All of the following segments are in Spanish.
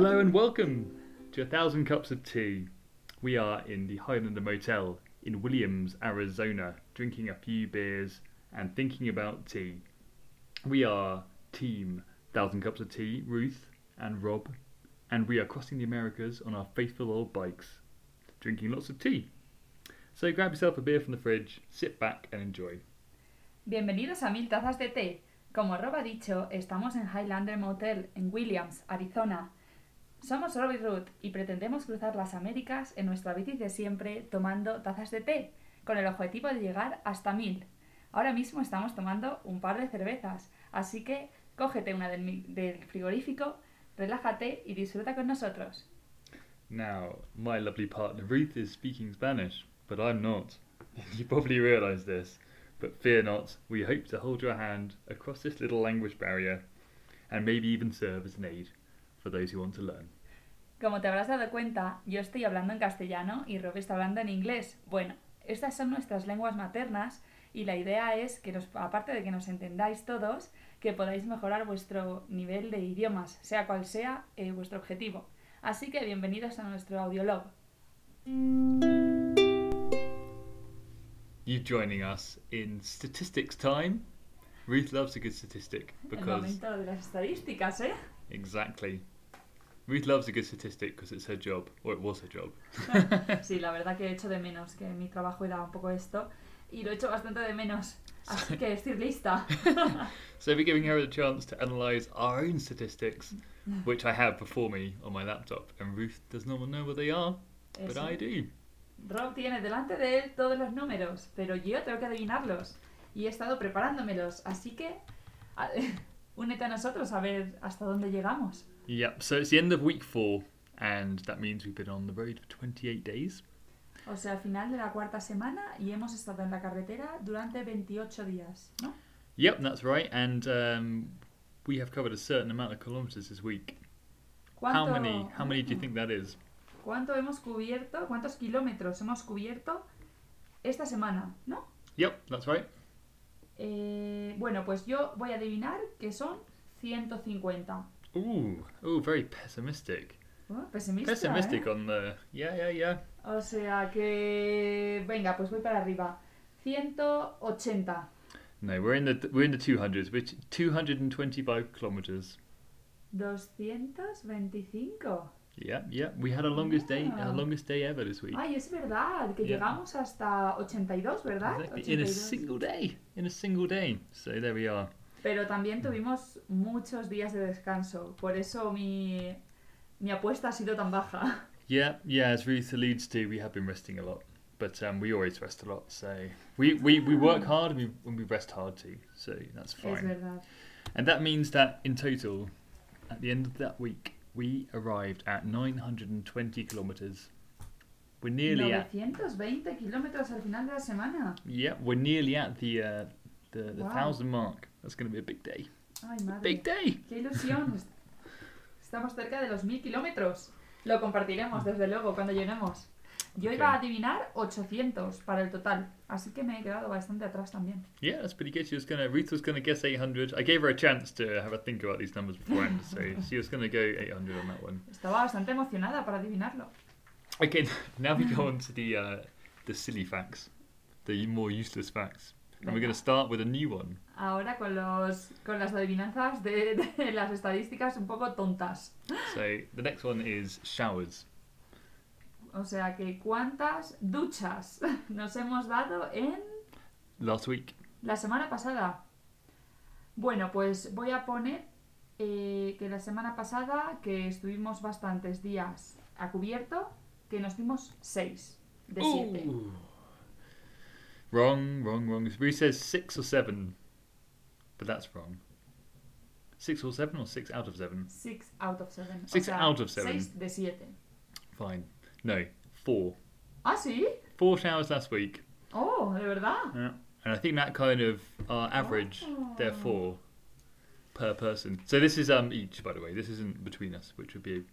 Hello and welcome to A Thousand Cups of Tea. We are in the Highlander Motel in Williams, Arizona, drinking a few beers and thinking about tea. We are Team Thousand Cups of Tea, Ruth and Rob, and we are crossing the Americas on our faithful old bikes, drinking lots of tea. So grab yourself a beer from the fridge, sit back and enjoy. Bienvenidos a Mil Tazas de Té. Como Rob ha dicho, estamos en Highlander Motel, en Williams, Arizona. Somos Rob y Ruth y pretendemos cruzar las Américas en nuestra bici de siempre tomando tazas de té, con el objetivo de llegar hasta mil. Ahora mismo estamos tomando un par de cervezas, así que cógete una del, del frigorífico, relájate y disfruta con nosotros. Now, my lovely partner Ruth is speaking Spanish, but I'm not. You probably realise this, but fear not, we hope to hold your hand across this little language barrier and maybe even serve as an aid for those who want to learn. Como te habrás dado cuenta, yo estoy hablando en castellano y Rob está hablando en inglés. Bueno, estas son nuestras lenguas maternas y la idea es que, nos, aparte de que nos entendáis todos, que podáis mejorar vuestro nivel de idiomas, sea cual sea eh, vuestro objetivo. Así que bienvenidos a nuestro audiolog. You joining us in statistics time? Ruth loves a good statistic El because momento de las estadísticas, ¿eh? Exactly. Ruth loves a good statistic because it's her job, or it was her job. Sí, la verdad que he hecho de menos, que mi trabajo era un poco esto y lo he hecho bastante de menos. Así que estoy lista. So we're giving her a chance to analyse our own statistics, mm. which I have before me on my laptop, and Ruth does not know what they are, but I do. Rob tiene delante de él todos los números, pero yo tengo que adivinarlos. Y he estado preparándomelos, así que únete a nosotros a ver hasta dónde llegamos. Yep. So it's the end of week four, and that means we've been on the road for 28 days. O sea, al final de la cuarta semana y hemos estado en la carretera durante 28 días, ¿no? Yep, that's right. And um, we have covered a certain amount of kilometres this week. How ¿Cuánto- many? How many do you think that is? ¿Cuánto hemos cubierto? ¿Cuántos kilómetros hemos cubierto esta semana, no? Yep, that's right. Eh, bueno, pues yo voy a adivinar que son 150. Ooh, ooh, very pessimistic. Oh, pesimista, Pessimistic ¿eh? on the. Yeah, yeah, yeah. O sea que. Venga, pues voy para arriba. 180. No, we're in the we're in the 200s, which 225 kilometres. 225. Yeah, yeah. We had our longest day, our Ah. longest day ever this week. Ay, es verdad, que Yeah. llegamos hasta 82, ¿verdad? Exactly. In a single day. In a single day. So there we are. Pero también tuvimos muchos días de descanso. Por eso mi, mi apuesta ha sido tan baja. Yeah, yeah. As Ruth alludes to, we have been resting a lot, but um, we always rest a lot. So we, we, we work hard and we and we rest hard too. So that's Es fine. verdad. And that means that in total, at the end of that week, we arrived at 920 kilometers. We're nearly at 920 kilómetros al final de la semana. yeah, we're nearly at the uh, the, the Wow. thousand mark. That's going to be a big day. Ay, madre. Big day. ¡Qué ilusión! Estamos cerca de los 1000 kilómetros. Lo compartiremos, desde luego, cuando lleguemos. Yo iba a adivinar 800 para el total, así que me he quedado bastante atrás también. Yeah, that's pretty good. She was gonna Ruth was gonna guess 800. I gave her a chance to have a think about these numbers beforehand, so she was gonna go 800 on that one. Estaba bastante emocionada para adivinarlo. Okay, now we go on to the uh, the silly facts, the more useless facts, and we're Venga. gonna start with a new one. Ahora con, los, con las adivinanzas de, de las estadísticas un poco tontas. So the next one is showers. O sea que cuántas duchas nos hemos dado en Last week, la semana pasada. Bueno, pues voy a poner eh, que la semana pasada, que estuvimos bastantes días a cubierto, que nos dimos 6 de 7. Ooh. Wrong, wrong, wrong. Ruth says six or seven, but that's wrong. Six or seven, or six out of seven. 6 out of 7. Six out of seven. 6 de 7. Fine. No, four. I see. Four showers last week. Oh, de verdad. Yeah. And I think that kind of our average, Oh. therefore, per person. So this is um each, by the way. This isn't between us, which would be,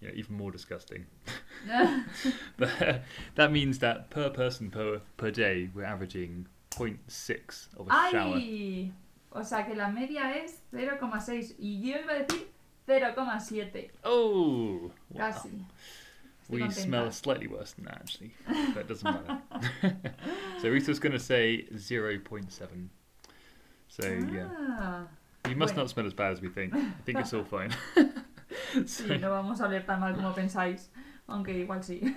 you know, even more disgusting. but that means that per person per per day, we're averaging 0.6 of a shower. ¡Ay! O sea que la media es 0,6. Y yo iba a decir 0,7. Oh, wow. Casi. We smell slightly worse than that, actually. But it doesn't matter. so Rita's going to say 0.7. So, yeah. Ah, You must bueno. not smell as bad as we think. I think it's all fine. So- Sí, no vamos a oler tan mal como pensáis. Aunque igual sí.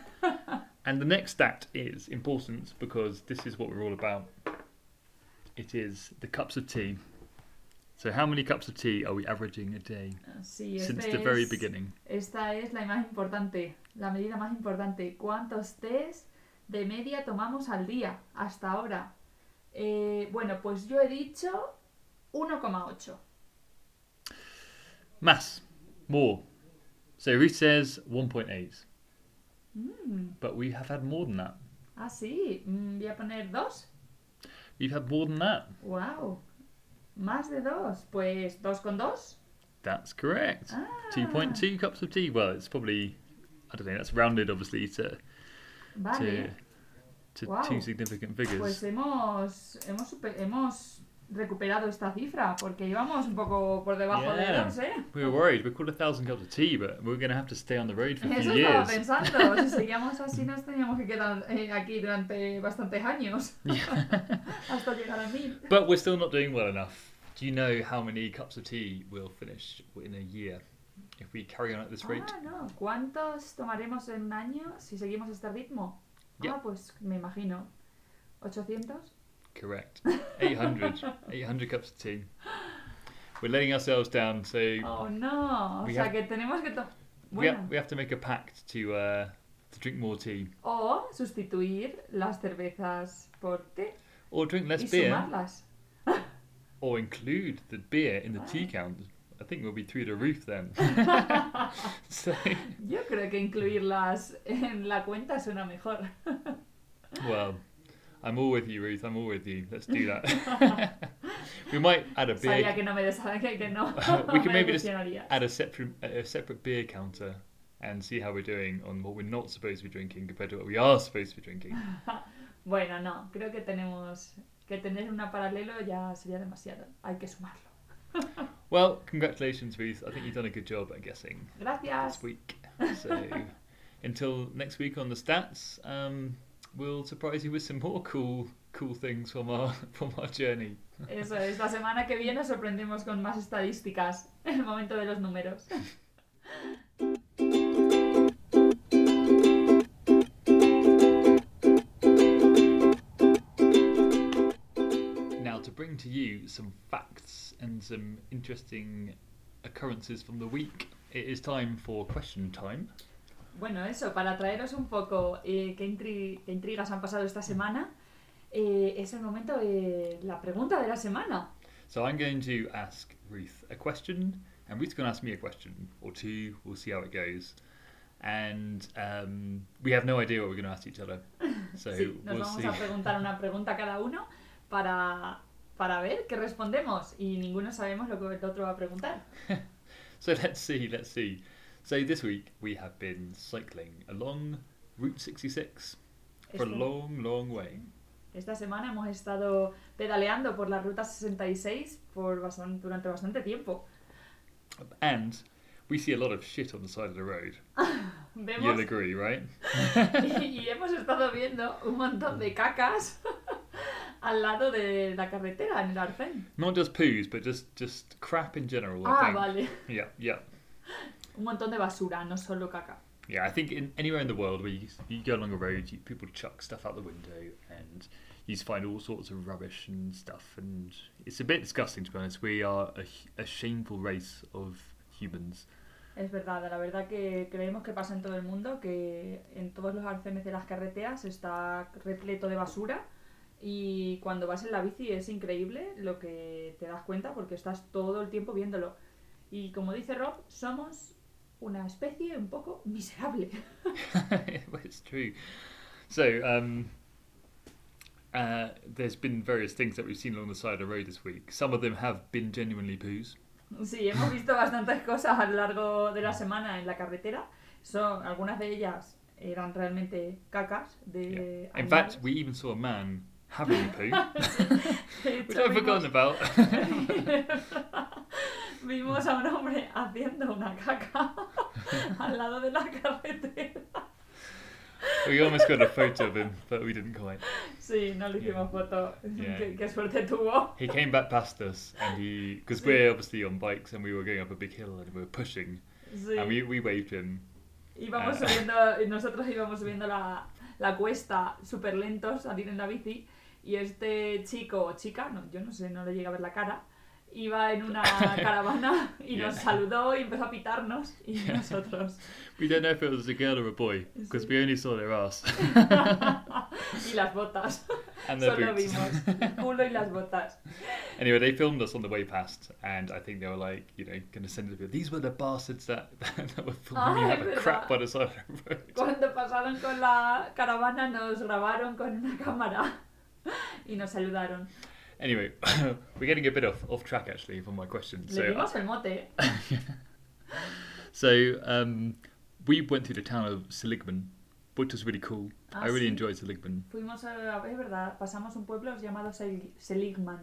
And the next stat is important because this is what we're all about. It is the cups of tea. So, how many cups of tea are we averaging a day Sí, since este the very es- beginning? Esta es la más importante, la medida más importante. ¿Cuántos tés de media tomamos al día hasta ahora? Eh, bueno, pues yo he dicho 1,8. Mass, more. So, Ruth says 1.8, Mm, but we have had more than that. ah, sí. Mm, voy a poner 2. We've had more than that. ¡Wow! Más de 2. Pues 2 con 2. That's correct. Ah. 2.2 cups of tea. Well, it's probably, I don't know, that's rounded obviously to, Vale. to, to Wow. two significant figures. Pues hemos, hemos, super- hemos recuperado esta cifra porque íbamos un poco por debajo de Yeah. 2, ¿eh? We were worried. We called a thousand cups of tea, but we're going to have to stay on the road for a few Eso estaba years. pensando. Si seguíamos así, nos teníamos que quedar eh, aquí durante bastantes años. Hasta llegar a mil. But we're still not doing well enough. Do you know how many cups of tea we'll finish in a year if we carry on at this rate? Ah, no. ¿Cuántos tomaremos en un año si seguimos este ritmo? Yeah. Ah, pues me imagino. ¿800? Correct. 800. 800 cups of tea. We're letting ourselves down, so Oh, no. O We sea have- que tenemos que... to- we, have, we have to make a pact to uh, to drink more tea o sustituir las cervezas por té or drink less y beer sumarlas. or include the beer in the tea count. I think we'll be through the roof then. so, Yo creo que incluirlas en la cuenta suena mejor. well, I'm all with you, Ruth. I'm all with you. Let's do that. we might add a Sabía beer, que no me que, que no. We can maybe just add a separate a separate beer counter, and see how we're doing on what we're not supposed to be drinking compared to what we are supposed to be drinking. Bueno, no, creo que tenemos que tener una paralelo ya sería demasiado. Hay que sumarlo. Well, congratulations, Ruth. I think you've done a good job at guessing. Gracias. this week. So until next week on the stats, um, we'll surprise you with some more cool cool things from our from our journey. Eso es, la semana que viene sorprendemos con más estadísticas el momento de los números. Now to bring to you some facts and some interesting occurrences from the week, it is time for question time. Bueno, eso, para traeros un poco eh, qué, qué intrigas han pasado esta semana, eh, es el momento de la pregunta de la semana. So I'm going to ask Ruth a question, and Ruth's going to ask me a question or two. We'll see how it goes. And um, we have no idea what we're going to ask each other, so Sí, nos we'll vamos see. a preguntar una pregunta cada uno para, para ver qué respondemos y ninguno sabemos lo que el otro va a preguntar. So let's see, let's see. So this week we have been cycling along Route 66 for a long, long way. Esta semana hemos estado pedaleando por la ruta 66 por bastan- durante bastante tiempo. And we see a lot of shit on the side of the road. Vemos You'll agree, right? y, y hemos estado viendo un montón de cacas al lado de la carretera en el Arcén. Not just poos, but just just crap in general. Ah, vale. Yeah, yeah, Un montón de basura, no solo caca. yeah. I think in anywhere in the world where you, you go along a road, you, people chuck stuff out the window, and you just find all sorts of rubbish and stuff, and it's a bit disgusting to be honest. We are a, a shameful race of humans. Es verdad, la verdad que creemos que pasa en todo el mundo, que en todos los arcenes de las carreteras está repleto de basura y cuando vas en la bici es increíble lo que te das cuenta porque estás todo el tiempo viéndolo. Y como dice Rob, somos una especie un poco miserable. well, it's true. So, um, uh, there's been various things that we've seen along the side of the road this week. Some of them have been genuinely poos. Sí, hemos visto bastantes cosas a lo largo de la semana en la carretera. Son, algunas de ellas eran realmente cacas de In fact, we even saw a man having a poo, which I've forgotten about. Vimos a un hombre haciendo una caca al lado de la carretera. We almost got a photo of him, but we didn't quite. Sí, no le hicimos foto. Yeah. Qué, qué suerte tuvo. He came back past us, and he because we're obviously on bikes and we were going up a big hill and we were pushing, Sí. and we, we waved him. Íbamos Ah. subiendo, nosotros íbamos subiendo la, la cuesta súper lentos, salir en la bici, y este chico o chica, no, yo no sé, no le llega a ver la cara, iba en una caravana y nos saludó y empezó a pitarnos, y nosotros. We don't know if it was a girl or a boy because we only saw their ass y las botas. and their Solo boots. vimos el culo y las botas. Anyway, they filmed us on the way past, and I think they were like, you know, going to send it. These were the bastards that, that were filming Ah, verdad. crap by the side of the road. Cuando pasaron con la caravana nos grabaron con una cámara y nos saludaron. Anyway, we're getting a bit off, off track actually from my question. So, dimos el mote. so um, we went through the town of Seligman, which was really cool. Ah, I really sí. enjoyed Seligman. Fuimos a, es verdad, pasamos un pueblo llamado Sel- Seligman,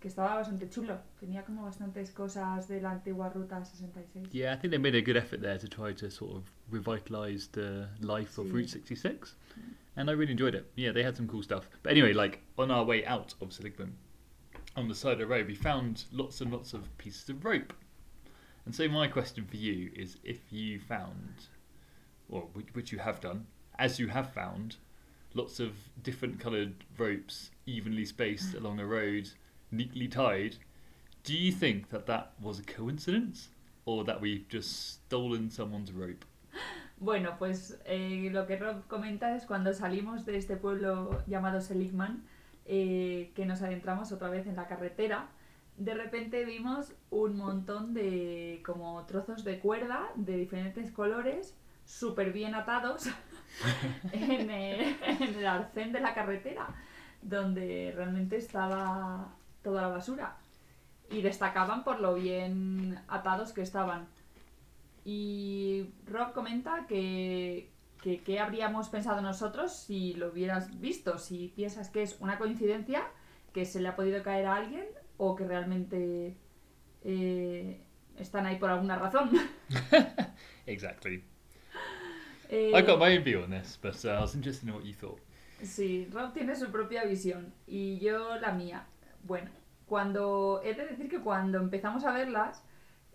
que estaba bastante chulo. Tenía como bastantes cosas de la antigua ruta 66. Yeah, I think they made a good effort there to try to sort of revitalise the life of Sí. Route 66. And I really enjoyed it. Yeah, they had some cool stuff. But anyway, like on our way out of Seligman, on the side of the road, we found lots and lots of pieces of rope. And so my question for you is if you found, or which- which you have done, as you have found, lots of different coloured ropes evenly spaced mm. along a road, neatly tied, do you think that that was a coincidence or that we've just stolen someone's rope? Bueno, pues eh, lo que Rob comenta es cuando salimos de este pueblo llamado Seligman, eh, que nos adentramos otra vez en la carretera, de repente vimos un montón de como trozos de cuerda de diferentes colores, súper bien atados en, el, en el arcén de la carretera, donde realmente estaba toda la basura. Y destacaban por lo bien atados que estaban. Y Rob comenta que, que qué habríamos pensado nosotros si lo hubieras visto, si piensas que es una coincidencia, que se le ha podido caer a alguien o que realmente eh, están ahí por alguna razón. Exactly. Eh, I got my own view on this, but uh, I was interested in what you thought. Sí, Rob tiene su propia visión y yo la mía. Bueno, cuando he de decir que cuando empezamos a verlas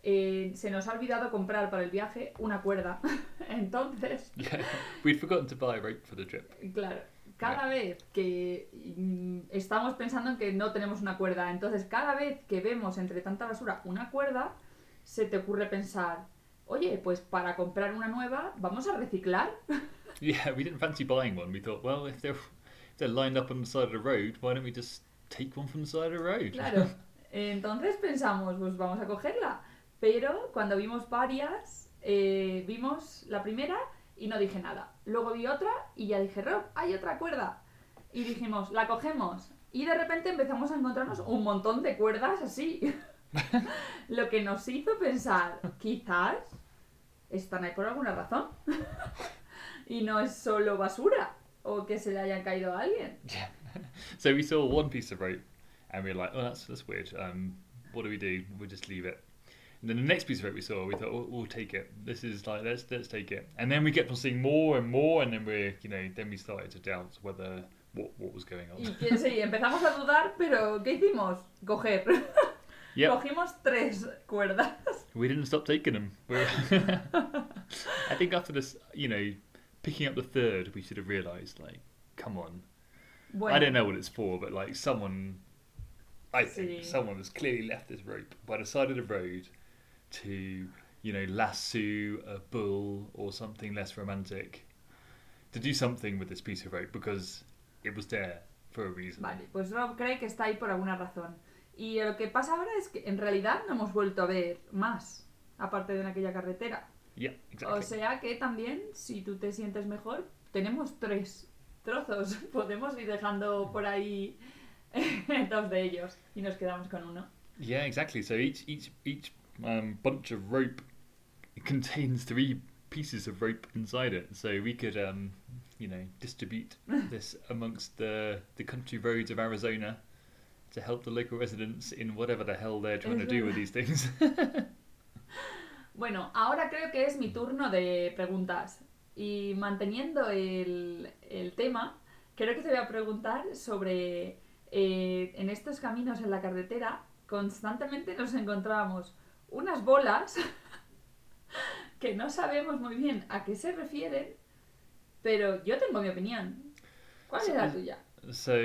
eh, se nos ha olvidado comprar para el viaje una cuerda. Entonces, Yeah, we'd forgotten to buy a rope for the trip. Claro, cada vez que mm, estamos pensando en que no tenemos una cuerda, entonces cada vez que vemos entre tanta basura una cuerda, se te ocurre pensar, oye, pues para comprar una nueva, vamos a reciclar. Yeah, we didn't fancy buying one. We thought, well, if they're if they're lined up on the side of the road, why don't we just take one from the side of the road? Claro, entonces pensamos, pues vamos a cogerla. Pero cuando vimos varias, eh, vimos la primera y no dije nada. Luego vi otra y ya dije, Rob, hay otra cuerda. Y dijimos, la cogemos. Y de repente empezamos a encontrarnos un montón de cuerdas así. Lo que nos hizo pensar, quizás están ahí por alguna razón. y no es solo basura o que se le haya caído a alguien. Yeah. so we saw one piece of rope, and we were like, "Oh, that's that's weird. Um, what do we do? We'll just leave it." And then the next piece of rope we saw, we thought, "We'll, we'll take it. This is like let's let's take it." And then we kept on seeing more and more, and then we, you know, then we started to doubt whether what what was going Y on. que sí, empezamos a dudar, pero ¿qué hicimos? Coger. Yep, Cogimos tres cuerdas. we didn't stop taking them. I think after this, you know, picking up the third, we should have realised, like, come on. Bueno, I don't know what it's for, but like someone, I think Sí. someone has clearly left this rope by the side of the road to, you know, lasso a bull or something less romantic, to do something with this piece of rope because it was there for a reason. Vale, pues Rob cree que está ahí por alguna razón. Y lo que pasa ahora es que en realidad no hemos vuelto a ver más, aparte de en aquella carretera. Yeah, exactly. O sea que también, si tú te sientes mejor, tenemos tres trozos. Podemos ir dejando por ahí dos de ellos y nos quedamos con uno. Yeah, exactly. So each each each um, bunch of rope it contains three pieces of rope inside it. So we could, um, you know, distribute this amongst the the country roads of Arizona to help the local residents in whatever the hell they're trying to do with these things. Bueno, ahora creo que es mi turno de preguntas. Y manteniendo el, el tema, creo que te voy a preguntar sobre eh, en estos caminos en la carretera constantemente nos encontrábamos unas bolas que no sabemos muy bien a qué se refieren, pero yo tengo mi opinión. ¿Cuál es la So- tuya? so,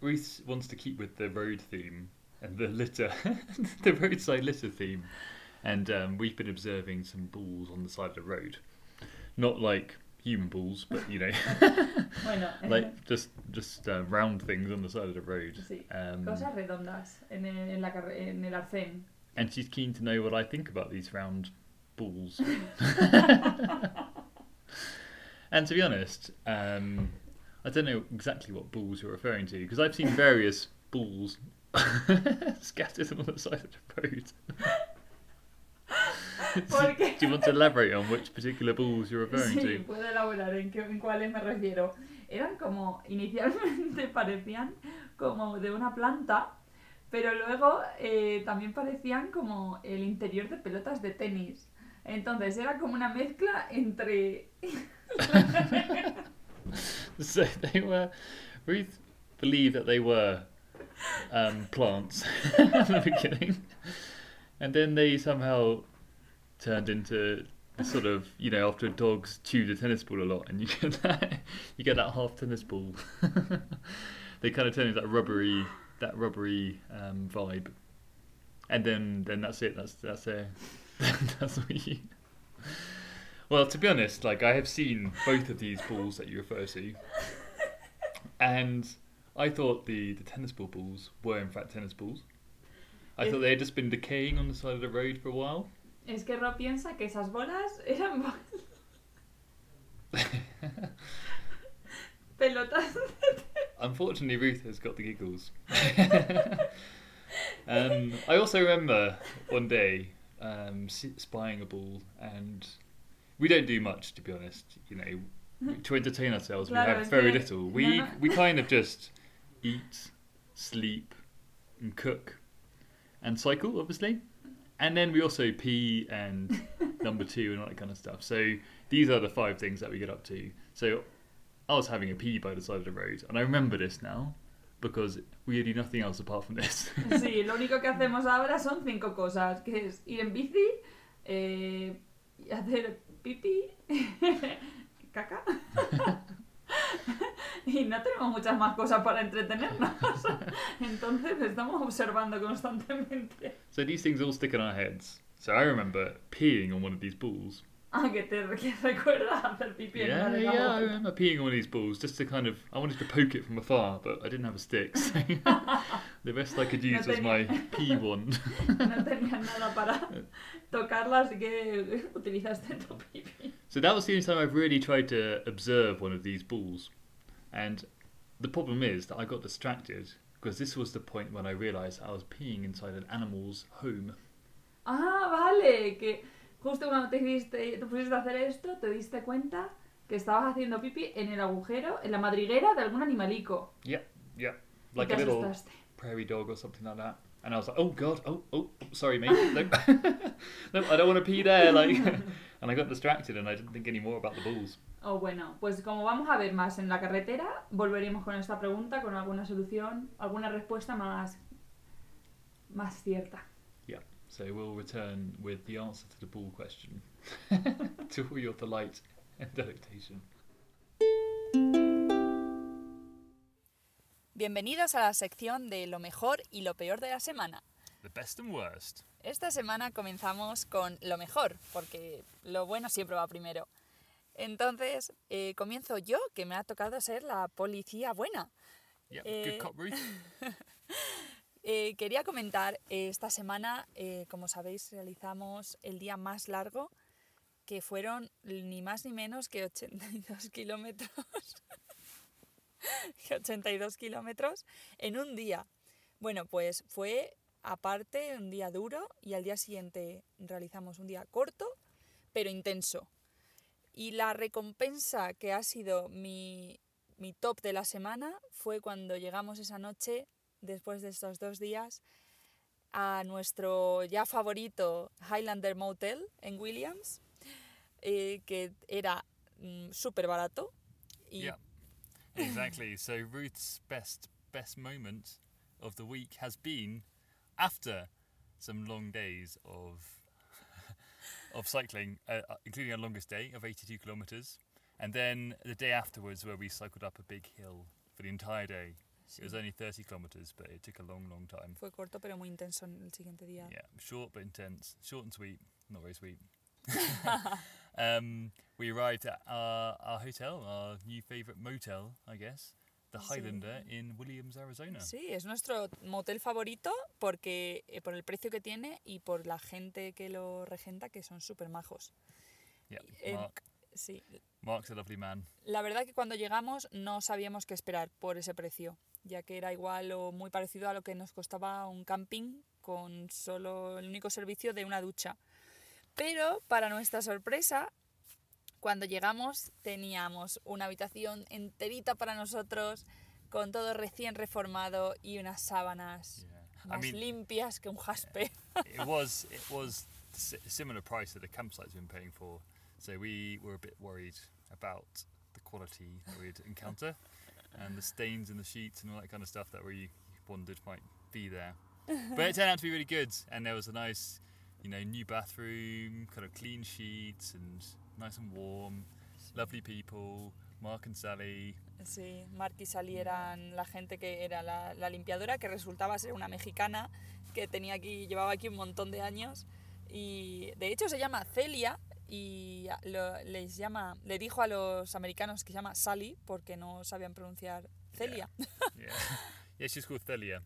Ruth wants to keep with the road theme and the litter, the roadside litter theme. And um, we've been observing some balls on the side of the road. Not like human balls, but you know, Bueno, like just just uh, round things on the side of the road. sí, Um, cosas redondas en el, en la en el arcén. And she's keen to know what I think about these round balls. and to be honest, um, I don't know exactly what balls you're referring to because I've seen various balls scattered on the side of the road. do, do you want to elaborate on which particular balls you're referring Sí, to? puedo elaborar en, qué, en cuáles me refiero. Eran como, inicialmente parecían como de una planta, pero luego eh, también parecían como el interior de pelotas de tenis. Entonces era como una mezcla entre... So they were. Ruth believed that they were um, plants at the beginning, and then they somehow turned into sort of you know after dogs chew the tennis ball a lot, and you get that you get that half tennis ball. they kind of turn into that rubbery that rubbery um, vibe, and then then that's it. That's that's it. that's what you. Well, to be honest, like I have seen both of these balls that you refer to, and I thought the, the tennis ball balls were in fact tennis balls. I thought they had just been decaying on the side of the road for a while. Es que Ro piensa que esas bolas eran bo- pelotas Unfortunately, Ruth has got the giggles. um, I also remember one day um, spying a ball, and we don't do much, to be honest. You know, to entertain ourselves, we have very que- little. We no. we kind of just eat, sleep, and cook, and cycle, obviously. And then we also pee and number two and all that kind of stuff. So these are the five things that we get up to. So I was having a pee by the side of the road, and I remember this now because we do nothing else apart from this. Sí, lo único que hacemos ahora son cinco cosas, que es ir en bici, eh, hacer pipí, caca, y no tenemos muchas más cosas para entretenernos. Entonces estamos observando constantemente. so these things all stick in our heads. So I remember peeing on one of these balls. Ah, que te que recuerda hacer pipí en Yeah, una yeah, las I remember peeing on one of these balls just to kind of. I wanted to poke it from afar, but I didn't have a stick. So the best I could No use was my tenía- pee wand. No tenías nada para tocarla, así que utilizaste tu pipí. So that was the only time I've really tried to observe one of these balls. And the problem is that I got distracted because this was the point when I realised I was peeing inside an animal's home. Ah, vale, que justo cuando te, diste, te pusiste a hacer esto, te diste cuenta que estabas haciendo pipi en el agujero, en la madriguera de algún animalico. Yeah, yeah. y Like te a little asustaste. prairie dog or something like that. And I was like, oh god, oh, oh, sorry, mate. Nope. nope, I don't want to pee there. Like, and I got distracted and I didn't think any more about the balls. Oh, bueno, pues como vamos a ver más en la carretera, volveremos con esta pregunta, con alguna solución, alguna respuesta más, más cierta. So we'll return with the answer to the ball question to all your delight and delectation. Bienvenidos a la sección de lo mejor y lo peor de la semana. The best and worst. Esta semana comenzamos con lo mejor, porque lo bueno siempre va primero. Entonces, eh, comienzo yo, que me ha tocado ser la policía buena. Yeah, Eh, good cop, Ruth. Eh, quería comentar, eh, esta semana, eh, como sabéis, realizamos el día más largo, que fueron ni más ni menos que 82 kilómetros. que 82 kilómetros en un día. Bueno, pues fue aparte un día duro y al día siguiente realizamos un día corto, pero intenso. Y la recompensa que ha sido mi top de la semana fue cuando llegamos esa noche después de estos dos días, a nuestro ya favorito Highlander Motel en Williams, eh, que era mm, súper barato. Y Yeah, exactly. so Ruth's best best moment of the week has been after some long days of of cycling, uh, uh, including our longest day of 82 kilometers, and then the day afterwards where we cycled up a big hill for the entire day. It was only 30 kilometers, but it took a long, long time. fue corto pero muy intenso en el siguiente día. Yeah, short but intense. Short and sweet. Not very sweet. um, we arrived at our, our hotel, our new favourite motel, I guess, the Sí. Highlander in Williams, Arizona. Sí, es nuestro motel favorito porque eh, por el precio que tiene y por la gente que lo regenta, que son súper majos. Yeah, Eh, Mark. Sí, Mark's a lovely man. la verdad que cuando llegamos no sabíamos qué esperar por ese precio, ya que era igual o muy parecido a lo que nos costaba un camping con solo el único servicio de una ducha. Pero para nuestra sorpresa, cuando llegamos teníamos una habitación enterita para nosotros, con todo recién reformado y unas sábanas Yeah. I más mean, limpias que un jaspe. it was it was si- similar price that the campsite's been paying for, so we were a bit worried about the quality that we'd encounter and the stains in the sheets and all that kind of stuff that we wondered might be there. But it turned out to be really good, and there was a nice, you know, new bathroom, kind of clean sheets, and nice and warm, lovely people. Mark and Sally. Sí, Mark y Sally eran la gente que era la, la limpiadora, que resultaba ser una mexicana que tenía aquí, llevaba aquí un montón de años. Y de hecho se llama Celia y lo- les llama, le dijo a los americanos que se llama Sally porque no sabían pronunciar Celia. Yeah, yeah, she's called Thelia.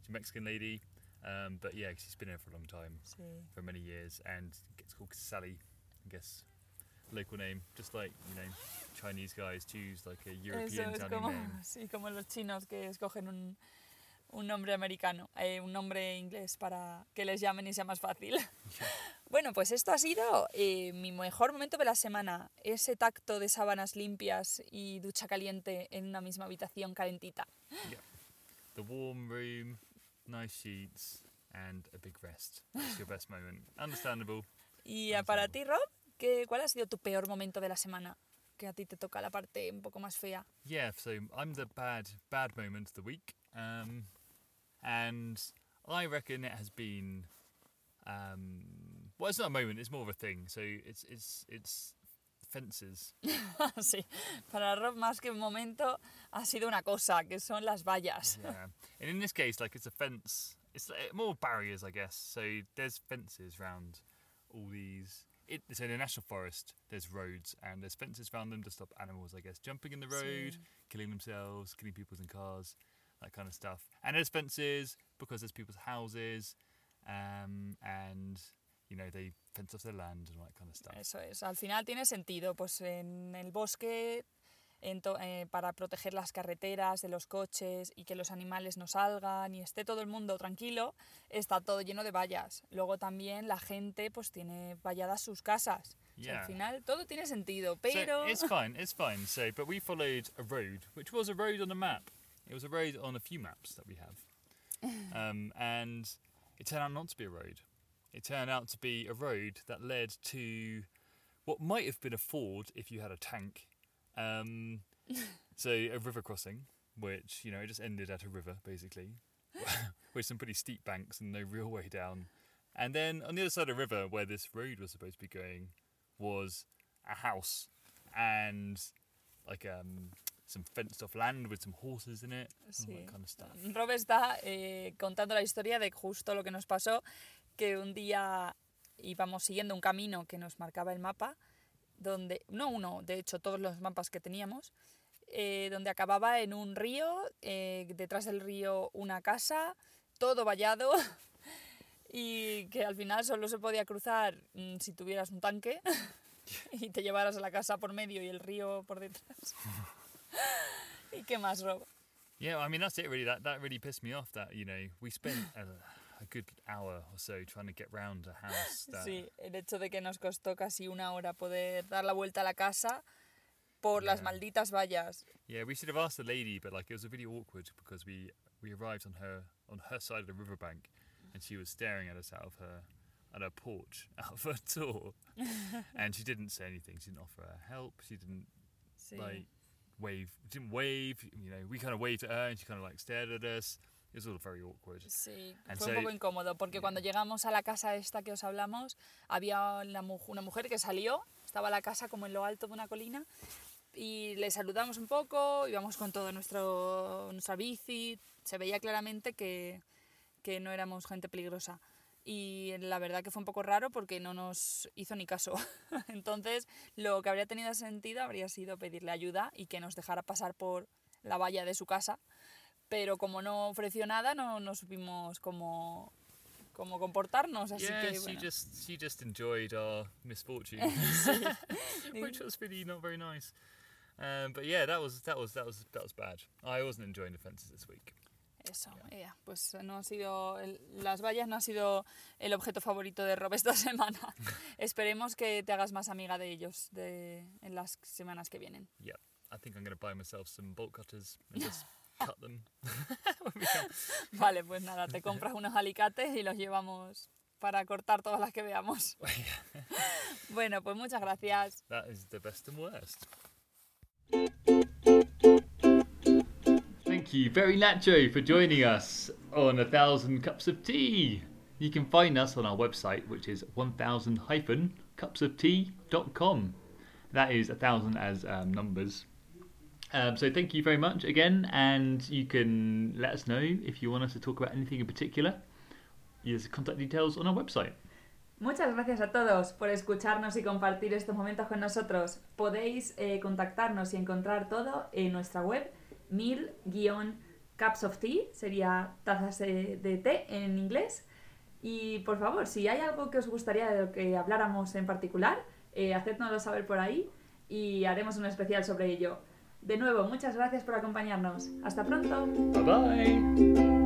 She's a Mexican lady, um, but yeah, she's been here for a long time. Sí. for many years and gets called Sally, I guess. Local name, just like you know, Chinese guys choose like a Eso European es sounding como, name. sí, como los chinos que escogen un, un nombre americano, eh, un nombre inglés para que les llamen y sea más fácil. Bueno, pues esto ha sido eh, mi mejor momento de la semana. Ese tacto de sábanas limpias y ducha caliente en una misma habitación calentita. Yeah, the warm room, nice sheets, and a big rest. That's your best moment. Understandable. Y para ti, Rob, ¿qué, ¿cuál ha sido tu peor momento de la semana? Que a ti te toca la parte un poco más fea. Yeah, so I'm the bad bad moment of the week, um, and I reckon it has been. Um, well, it's not a moment; it's more of a thing. So it's it's it's fences. sí, para Rob más que un momento ha sido una cosa, que son las vallas. yeah. And in this case, like it's a fence. It's uh, more barriers, I guess. So there's fences around all these. It, so in the national forest, there's roads and there's fences around them to stop animals, I guess, jumping in the road, Sí. killing themselves, killing people in cars, that kind of stuff. And there's fences because there's people's houses, um, and you know they fence off their land and all that kind of stuff. Eso es, al final tiene sentido, pues en el bosque eh, para proteger las carreteras de los coches y que los animales no salgan y esté todo el mundo tranquilo, está todo lleno de vallas. Luego también la gente pues tiene valladas sus casas. Yeah. al final todo tiene sentido, So pero it's fine, it's fine. So, but we followed a road, which was a road on a map. It was a road on a few maps that we have, um, and it turned out not to be a road. It turned out to be a road that led to what might have been a ford if you had a tank. Um, so a river crossing, which you know it just ended at a river basically, with some pretty steep banks and no real way down. And then on the other side of the river, where this road was supposed to be going, was a house and like um, some fenced off land with some horses in it, all that kind of stuff. Rob está eh, contando la historia de justo lo que nos pasó, que un día íbamos siguiendo un camino que nos marcaba el mapa, donde, no uno, de hecho todos los mapas que teníamos, eh, donde acababa en un río, eh, detrás del río una casa, todo vallado, y que al final solo se podía cruzar mm, si tuvieras un tanque y te llevaras a la casa por medio y el río por detrás. ¿Y qué más, Rob? Yeah, I mean that's it really. That that really pissed me off. That you know we spent a good hour or so trying to get round a house. That, Sí, el hecho de que nos costó casi una hora poder dar la vuelta a la casa por las Yeah. malditas vallas. Yeah, we should have asked the lady, but like it was a really awkward because we we arrived on her on her side of the riverbank, and she was staring at us out of her at her porch out of her tour, and she didn't say anything. She didn't offer her help. She didn't Sí. like wave. Didn't wave. You know, we kind of waved at her, and she kind of like stared at us. It was all very awkward. Sí, And fue un so- poco incómodo porque cuando llegamos a la casa esta que os hablamos, había mu- una mujer que salió, estaba la casa como en lo alto de una colina y le saludamos un poco, íbamos con todo nuestro, nuestra bici, se veía claramente que, que no éramos gente peligrosa. Y la verdad que fue un poco raro porque no nos hizo ni caso. Entonces, lo que habría tenido sentido habría sido pedirle ayuda y que nos dejara pasar por la valla de su casa pero como no ofreció nada no, no supimos cómo, cómo comportarnos, así yeah, que she bueno. just she just enjoyed our misfortune, which was really not very nice. Um, but yeah, that was that was that was that was bad. I wasn't enjoying the fences this week. Eso, ya, pues no ha sido el- las vallas no ha sido el objeto favorito de Rob esta semana. Esperemos que te hagas más amiga de ellos de, en las semanas que vienen. Yeah, I think I'm going to buy myself some bolt cutters and just Vale, pues nada, te compras unos alicates y los llevamos para cortar todas las que veamos. Bueno, pues muchas gracias. That is the best and worst. Thank you, Very Nacho, for joining us on A Thousand Cups of Tea. You can find us on our website, which is 1000-cupsoftea.com. That is a thousand as um, numbers. Um, so thank you very much again, and you can let us know if you want us to talk about anything in particular. Contact details on our website. Muchas gracias a todos por escucharnos y compartir estos momentos con nosotros. Podéis eh, contactarnos y encontrar todo en nuestra web mil-cups of tea, sería tazas de, de té en inglés. Y por favor, si hay algo que os gustaría de lo que habláramos en particular, eh, hacednoslo saber por ahí y haremos un especial sobre ello. De nuevo, muchas gracias por acompañarnos. Hasta pronto. Bye bye!